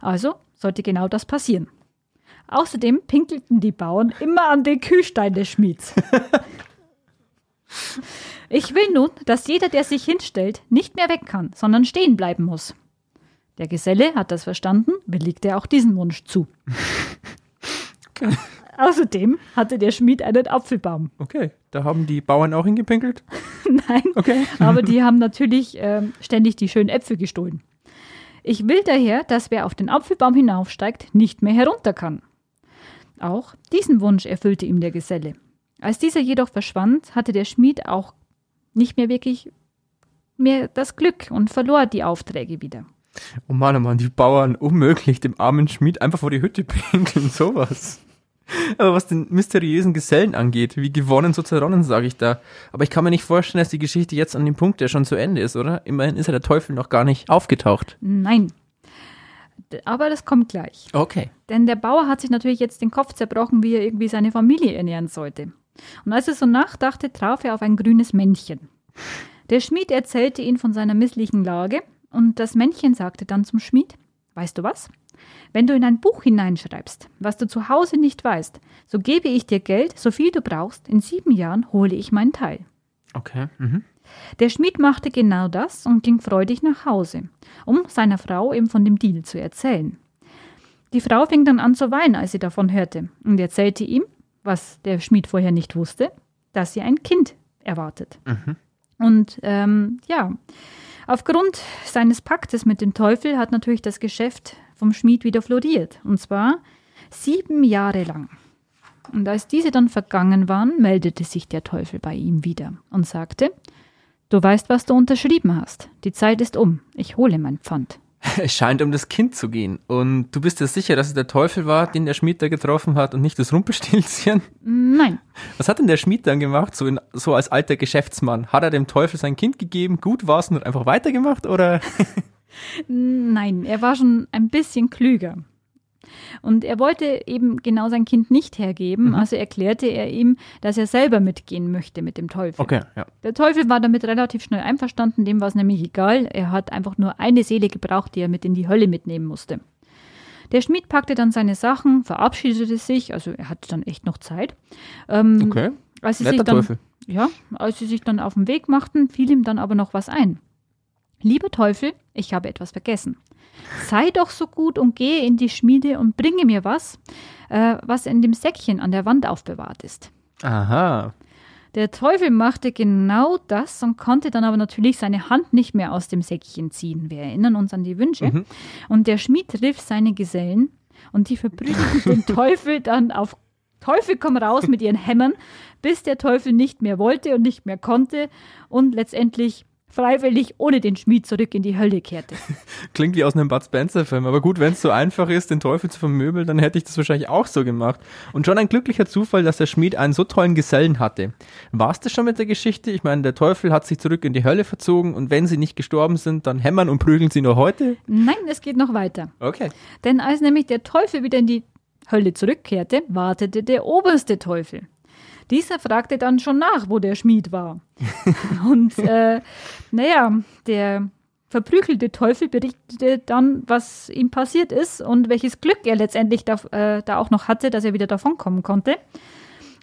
A: also sollte genau das passieren. Außerdem pinkelten die Bauern immer an den Kühlstein des Schmieds. [laughs] Ich will nun, dass jeder, der sich hinstellt, nicht mehr weg kann, sondern stehen bleiben muss. Der Geselle hat das verstanden, willigte auch diesen Wunsch zu. [laughs] Außerdem hatte der Schmied einen Apfelbaum.
B: Okay. Da haben die Bauern auch hingepinkelt? [laughs]
A: Nein,
B: Okay.
A: aber die haben natürlich ähm, ständig die schönen Äpfel gestohlen. Ich will daher, dass wer auf den Apfelbaum hinaufsteigt, nicht mehr herunter kann. Auch diesen Wunsch erfüllte ihm der Geselle. Als dieser jedoch verschwand, hatte der Schmied auch nicht mehr wirklich mehr das Glück und verlor die Aufträge wieder.
B: Oh Mann, oh Mann, die Bauern unmöglich dem armen Schmied einfach vor die Hütte [laughs] pinkeln, sowas. Aber was den mysteriösen Gesellen angeht, wie gewonnen so zerronnen, sage ich da. Aber ich kann mir nicht vorstellen, dass die Geschichte jetzt an dem Punkt ja schon zu Ende ist, oder? Immerhin ist ja der Teufel noch gar nicht aufgetaucht.
A: Nein. Aber das kommt gleich.
B: Okay.
A: Denn der Bauer hat sich natürlich jetzt den Kopf zerbrochen, wie er irgendwie seine Familie ernähren sollte. Und als er so nachdachte, traf er auf ein grünes Männchen. Der Schmied erzählte ihm von seiner misslichen Lage und das Männchen sagte dann zum Schmied, weißt du was? Wenn du in ein Buch hineinschreibst, was du zu Hause nicht weißt, so gebe ich dir Geld, so viel du brauchst, in sieben Jahren hole ich meinen Teil.
B: Okay. Mhm.
A: Der Schmied machte genau das und ging freudig nach Hause, um seiner Frau eben von dem Deal zu erzählen. Die Frau fing dann an zu weinen, als sie davon hörte, und erzählte ihm, was der Schmied vorher nicht wusste, dass sie ein Kind erwartet. Und ähm, ja, aufgrund seines Paktes mit dem Teufel hat natürlich das Geschäft vom Schmied wieder floriert, und zwar sieben Jahre lang. Und als diese dann vergangen waren, meldete sich der Teufel bei ihm wieder und sagte, Du weißt, was du unterschrieben hast. Die Zeit ist um. Ich hole mein Pfand. [laughs]
B: Es scheint um das Kind zu gehen. Und du bist dir sicher, dass es der Teufel war, den der Schmied da getroffen hat und nicht das Rumpelstilzchen?
A: Nein,
B: Was hat denn der Schmied dann gemacht, so, in, so als alter Geschäftsmann? Hat er dem Teufel sein Kind gegeben, gut war's und hat einfach weitergemacht? Oder? [laughs]
A: nein, er war schon ein bisschen klüger. Und er wollte eben genau sein Kind nicht hergeben, also erklärte er ihm, dass er selber mitgehen möchte mit dem Teufel.
B: Okay, ja.
A: Der Teufel war damit relativ schnell einverstanden, dem war es nämlich egal. Er hat einfach nur eine Seele gebraucht, die er mit in die Hölle mitnehmen musste. Der Schmied packte dann seine Sachen, verabschiedete sich, also er hatte dann echt noch Zeit. Ähm,
B: Okay.
A: Als sie
B: Netter
A: sich dann,
B: Teufel.
A: Ja, als sie sich dann auf den Weg machten, fiel ihm dann aber noch was ein. Lieber Teufel, ich habe etwas vergessen. Sei doch so gut und gehe in die Schmiede und bringe mir was, äh, was in dem Säckchen an der Wand aufbewahrt ist.
B: Aha.
A: Der Teufel machte genau das und konnte dann aber natürlich seine Hand nicht mehr aus dem Säckchen ziehen. Wir erinnern uns an die Wünsche. Und der Schmied rief seine Gesellen und die verprügelten den [laughs] Teufel dann auf Teufel komm raus mit ihren Hämmern, bis der Teufel nicht mehr wollte und nicht mehr konnte und letztendlich freiwillig ohne den Schmied zurück in die Hölle kehrte. [laughs]
B: Klingt wie aus einem Bud Spencer-Film. Aber gut, wenn es so einfach ist, den Teufel zu vermöbeln, dann hätte ich das wahrscheinlich auch so gemacht. Und schon ein glücklicher Zufall, dass der Schmied einen so tollen Gesellen hatte. War es das schon mit der Geschichte? Ich meine, der Teufel hat sich zurück in die Hölle verzogen und wenn sie nicht gestorben sind, dann hämmern und prügeln sie nur heute?
A: Nein, es geht noch weiter.
B: Okay.
A: Denn als nämlich der Teufel wieder in die Hölle zurückkehrte, wartete der oberste Teufel. Dieser fragte dann schon nach, wo der Schmied war. [laughs] Und äh, naja, der verprügelte Teufel berichtete dann, was ihm passiert ist und welches Glück er letztendlich da, äh, da auch noch hatte, dass er wieder davonkommen konnte.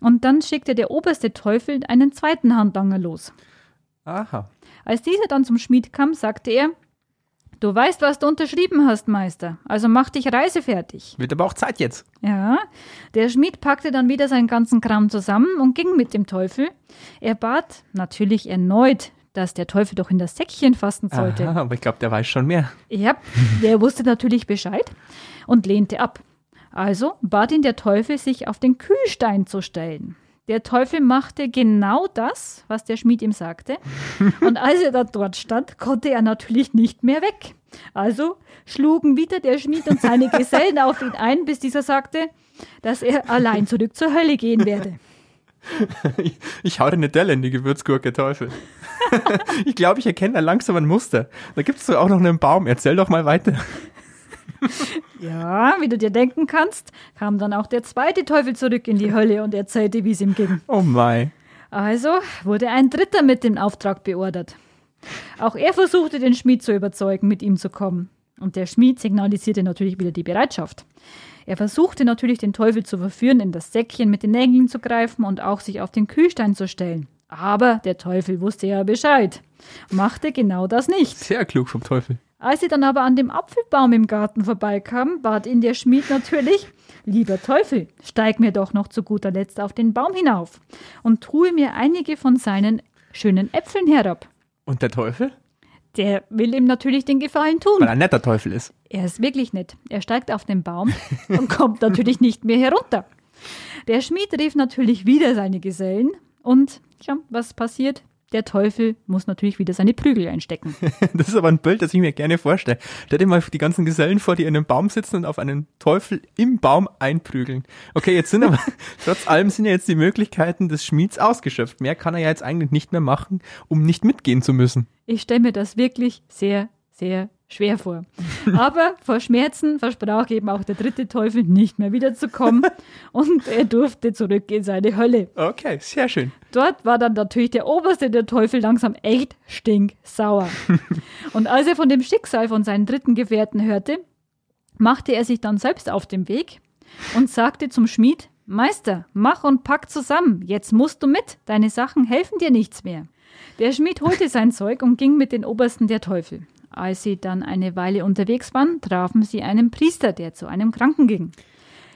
A: Und dann schickte der oberste Teufel einen zweiten Handlanger los.
B: Aha.
A: Als dieser dann zum Schmied kam, sagte er, Du weißt, was du unterschrieben hast, Meister, also mach dich reisefertig.
B: Wird aber auch Zeit jetzt.
A: Ja, der Schmied packte dann wieder seinen ganzen Kram zusammen und ging mit dem Teufel. Er bat natürlich erneut, dass der Teufel doch in das Säckchen fassen sollte.
B: Aha, aber ich glaube, der weiß schon mehr.
A: Ja, der wusste natürlich Bescheid und lehnte ab. Also bat ihn der Teufel, sich auf den Kühlstein zu stellen. Der Teufel machte genau das, was der Schmied ihm sagte. [laughs] Und als er da dort stand, konnte er natürlich nicht mehr weg. Also schlugen wieder der Schmied und seine [laughs] Gesellen auf ihn ein, bis dieser sagte, dass er allein zurück zur Hölle gehen werde.
B: Ich, [laughs] ich hau dir eine Delle in die Gewürzgurke, Teufel. ich glaube, ich erkenne da langsam ein Muster. Da gibt es doch auch noch einen Baum. Erzähl doch mal weiter. [laughs]
A: Ja, wie du dir denken kannst, kam dann auch der zweite Teufel zurück in die Hölle und erzählte, wie es ihm ging.
B: Oh mein.
A: Also wurde ein dritter mit dem Auftrag beordert. Auch er versuchte, den Schmied zu überzeugen, mit ihm zu kommen. Und der Schmied signalisierte natürlich wieder die Bereitschaft. Er versuchte natürlich, den Teufel zu verführen, in das Säckchen mit den Nägeln zu greifen und auch sich auf den Kühlstein zu stellen. Aber der Teufel wusste ja Bescheid, machte genau das nicht.
B: Sehr klug vom Teufel.
A: Als sie dann aber an dem Apfelbaum im Garten vorbeikamen, bat ihn der Schmied natürlich, lieber Teufel, steig mir doch noch zu guter Letzt auf den Baum hinauf und tue mir einige von seinen schönen Äpfeln herab.
B: Und der Teufel?
A: Der will ihm natürlich den Gefallen
B: Weil
A: tun.
B: er ein netter Teufel ist.
A: Er ist wirklich nett. Er steigt auf den Baum [laughs] und kommt natürlich nicht mehr herunter. Der Schmied rief natürlich wieder seine Gesellen und, ja, was passiert? Der Teufel muss natürlich wieder seine Prügel einstecken. [laughs]
B: Das ist aber ein Bild, das ich mir gerne vorstelle. Stell dir mal die ganzen Gesellen vor, die in einem Baum sitzen und auf einen Teufel im Baum einprügeln. Okay, jetzt sind aber, [laughs] trotz allem sind ja jetzt die Möglichkeiten des Schmieds ausgeschöpft. Mehr kann er ja jetzt eigentlich nicht mehr machen, um nicht mitgehen zu müssen.
A: Ich stelle mir das wirklich sehr, sehr schwer vor. Aber vor Schmerzen versprach eben auch der dritte Teufel nicht mehr wiederzukommen [laughs] und er durfte zurück in seine Hölle.
B: Okay, sehr schön.
A: Dort war dann natürlich der oberste der Teufel langsam echt stinksauer. [laughs] und als er von dem Schicksal von seinen dritten Gefährten hörte, machte er sich dann selbst auf den Weg und sagte zum Schmied, Meister, mach und pack zusammen, jetzt musst du mit, deine Sachen helfen dir nichts mehr. Der Schmied holte sein Zeug und ging mit den Obersten der Teufel. Als sie dann eine Weile unterwegs waren, trafen sie einen Priester, der zu einem Kranken ging.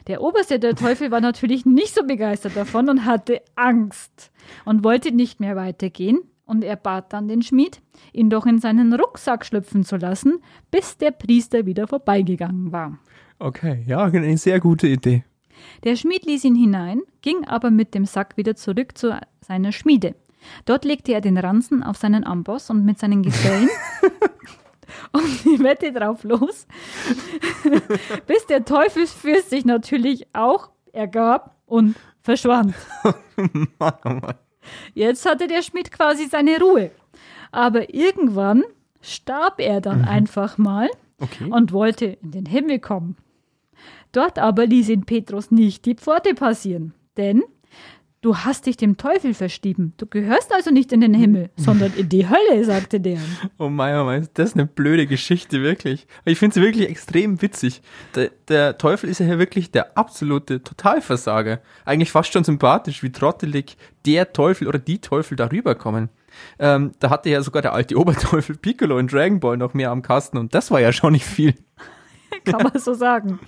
A: Der Oberste der Teufel war natürlich nicht so begeistert davon und hatte Angst und wollte nicht mehr weitergehen. Und er bat dann den Schmied, ihn doch in seinen Rucksack schlüpfen zu lassen, bis der Priester wieder vorbeigegangen war.
B: Okay, ja, eine sehr gute Idee.
A: Der Schmied ließ ihn hinein, ging aber mit dem Sack wieder zurück zu seiner Schmiede. Dort legte er den Ranzen auf seinen Amboss und mit seinen Gesellen [laughs] und [laughs] die Wette drauf los, [laughs] bis der Teufelsfürst sich natürlich auch ergab und verschwand. [laughs]
B: Mann, oh Mann.
A: Jetzt hatte der Schmied quasi seine Ruhe. Aber irgendwann starb er dann einfach mal
B: Okay.
A: und wollte in den Himmel kommen. Dort aber ließ ihn Petrus nicht die Pforte passieren, denn du hast dich dem Teufel verstieben. Du gehörst also nicht in den Himmel, sondern in die Hölle, sagte der.
B: Oh mein, oh mein, das ist eine blöde Geschichte, wirklich. Ich finde sie wirklich extrem witzig. Der, der Teufel ist ja hier wirklich der absolute Totalversager. Eigentlich fast schon sympathisch, wie trottelig der Teufel oder die Teufel darüber kommen. Ähm, da hatte ja sogar der alte [laughs] Oberteufel Piccolo in Dragon Ball noch mehr am Kasten und das war ja schon nicht viel. [laughs]
A: Kann man so sagen.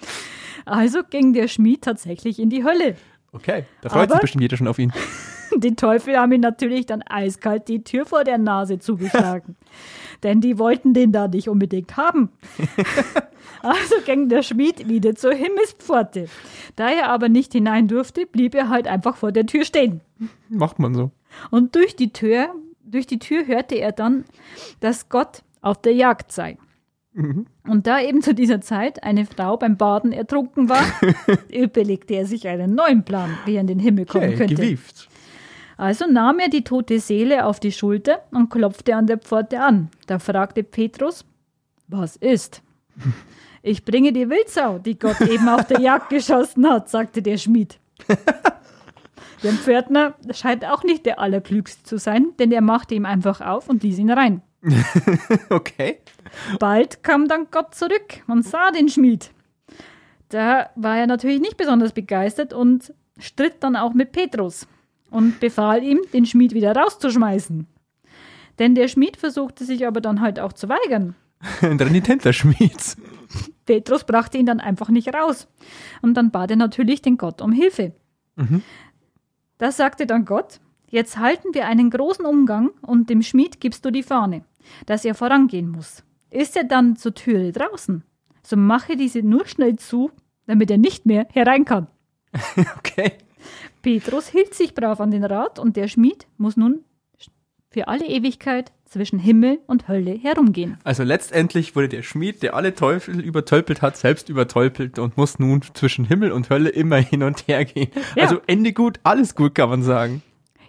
A: Also ging der Schmied tatsächlich in die Hölle.
B: Okay, da freut
A: Aber-
B: sich bestimmt jeder schon auf ihn. [laughs]
A: Die Teufel haben ihm natürlich dann eiskalt die Tür vor der Nase zugeschlagen. [laughs] Denn die wollten den da nicht unbedingt haben. [laughs] also ging der Schmied wieder zur Himmelspforte. Da er aber nicht hinein durfte, blieb er halt einfach vor der Tür stehen.
B: Macht man so.
A: Und durch die Tür, durch die Tür hörte er dann, dass Gott auf der Jagd sei. Und da eben zu dieser Zeit eine Frau beim Baden ertrunken war, [laughs] überlegte er sich einen neuen Plan, wie er in den Himmel kommen
B: Okay,
A: könnte.
B: gewieft.
A: Also nahm er die tote Seele auf die Schulter und klopfte an der Pforte an. Da fragte Petrus, was ist? [laughs] Ich bringe die Wildsau, die Gott eben auf der Jagd geschossen hat, sagte der Schmied. [laughs] Der Pförtner scheint auch nicht der Allerklügste zu sein, denn er machte ihm einfach auf und ließ ihn rein. [laughs]
B: Okay.
A: Bald kam dann Gott zurück und sah den Schmied. Da war er natürlich nicht besonders begeistert und stritt dann auch mit Petrus und befahl ihm, den Schmied wieder rauszuschmeißen. Denn der Schmied versuchte sich aber dann halt auch zu weigern. [laughs]
B: Ein renitenter Schmied.
A: Petrus brachte ihn dann einfach nicht raus. Und dann bat er natürlich den Gott um Hilfe. Da sagte dann Gott, jetzt halten wir einen großen Umgang und dem Schmied gibst du die Fahne, dass er vorangehen muss. Ist er dann zur Türe draußen, so mache diese nur schnell zu, damit er nicht mehr herein kann. [laughs]
B: Okay.
A: Petrus hielt sich brav an den Rat und der Schmied muss nun für alle Ewigkeit zwischen Himmel und Hölle herumgehen.
B: Also letztendlich wurde der Schmied, der alle Teufel übertölpelt hat, selbst übertölpelt und muss nun zwischen Himmel und Hölle immer hin und her gehen.
A: Ja.
B: Also Ende gut, alles gut, kann man sagen.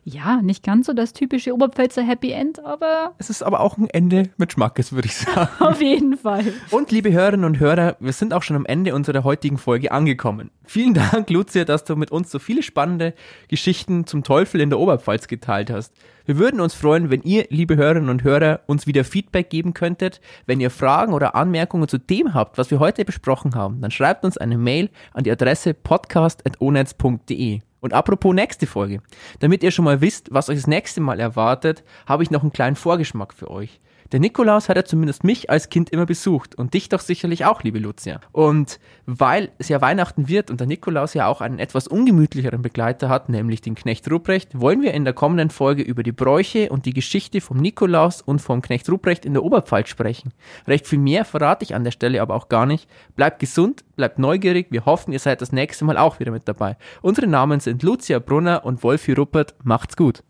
A: Ja, nicht ganz so das typische Oberpfälzer Happy End, aber
B: Es ist aber auch ein Ende mit Schmackes, würde ich sagen. [laughs]
A: auf jeden Fall.
B: Und liebe Hörerinnen und Hörer, wir sind auch schon am Ende unserer heutigen Folge angekommen. Vielen Dank, Lucia, dass du mit uns so viele spannende Geschichten zum Teufel in der Oberpfalz geteilt hast. Wir würden uns freuen, wenn ihr, liebe Hörerinnen und Hörer, uns wieder Feedback geben könntet. Wenn ihr Fragen oder Anmerkungen zu dem habt, was wir heute besprochen haben, dann schreibt uns eine Mail an die Adresse podcast.onetz.de. Und apropos nächste Folge. Damit ihr schon mal wisst, was euch das nächste Mal erwartet, habe ich noch einen kleinen Vorgeschmack für euch. Der Nikolaus hat ja zumindest mich als Kind immer besucht und dich doch sicherlich auch, liebe Lucia. Und weil es ja Weihnachten wird und der Nikolaus ja auch einen etwas ungemütlicheren Begleiter hat, nämlich den Knecht Ruprecht, wollen wir in der kommenden Folge über die Bräuche und die Geschichte vom Nikolaus und vom Knecht Ruprecht in der Oberpfalz sprechen. Recht viel mehr verrate ich an der Stelle aber auch gar nicht. Bleibt gesund, bleibt neugierig, wir hoffen, ihr seid das nächste Mal auch wieder mit dabei. Unsere Namen sind Lucia Brunner und Wolfi Ruppert. Macht's gut.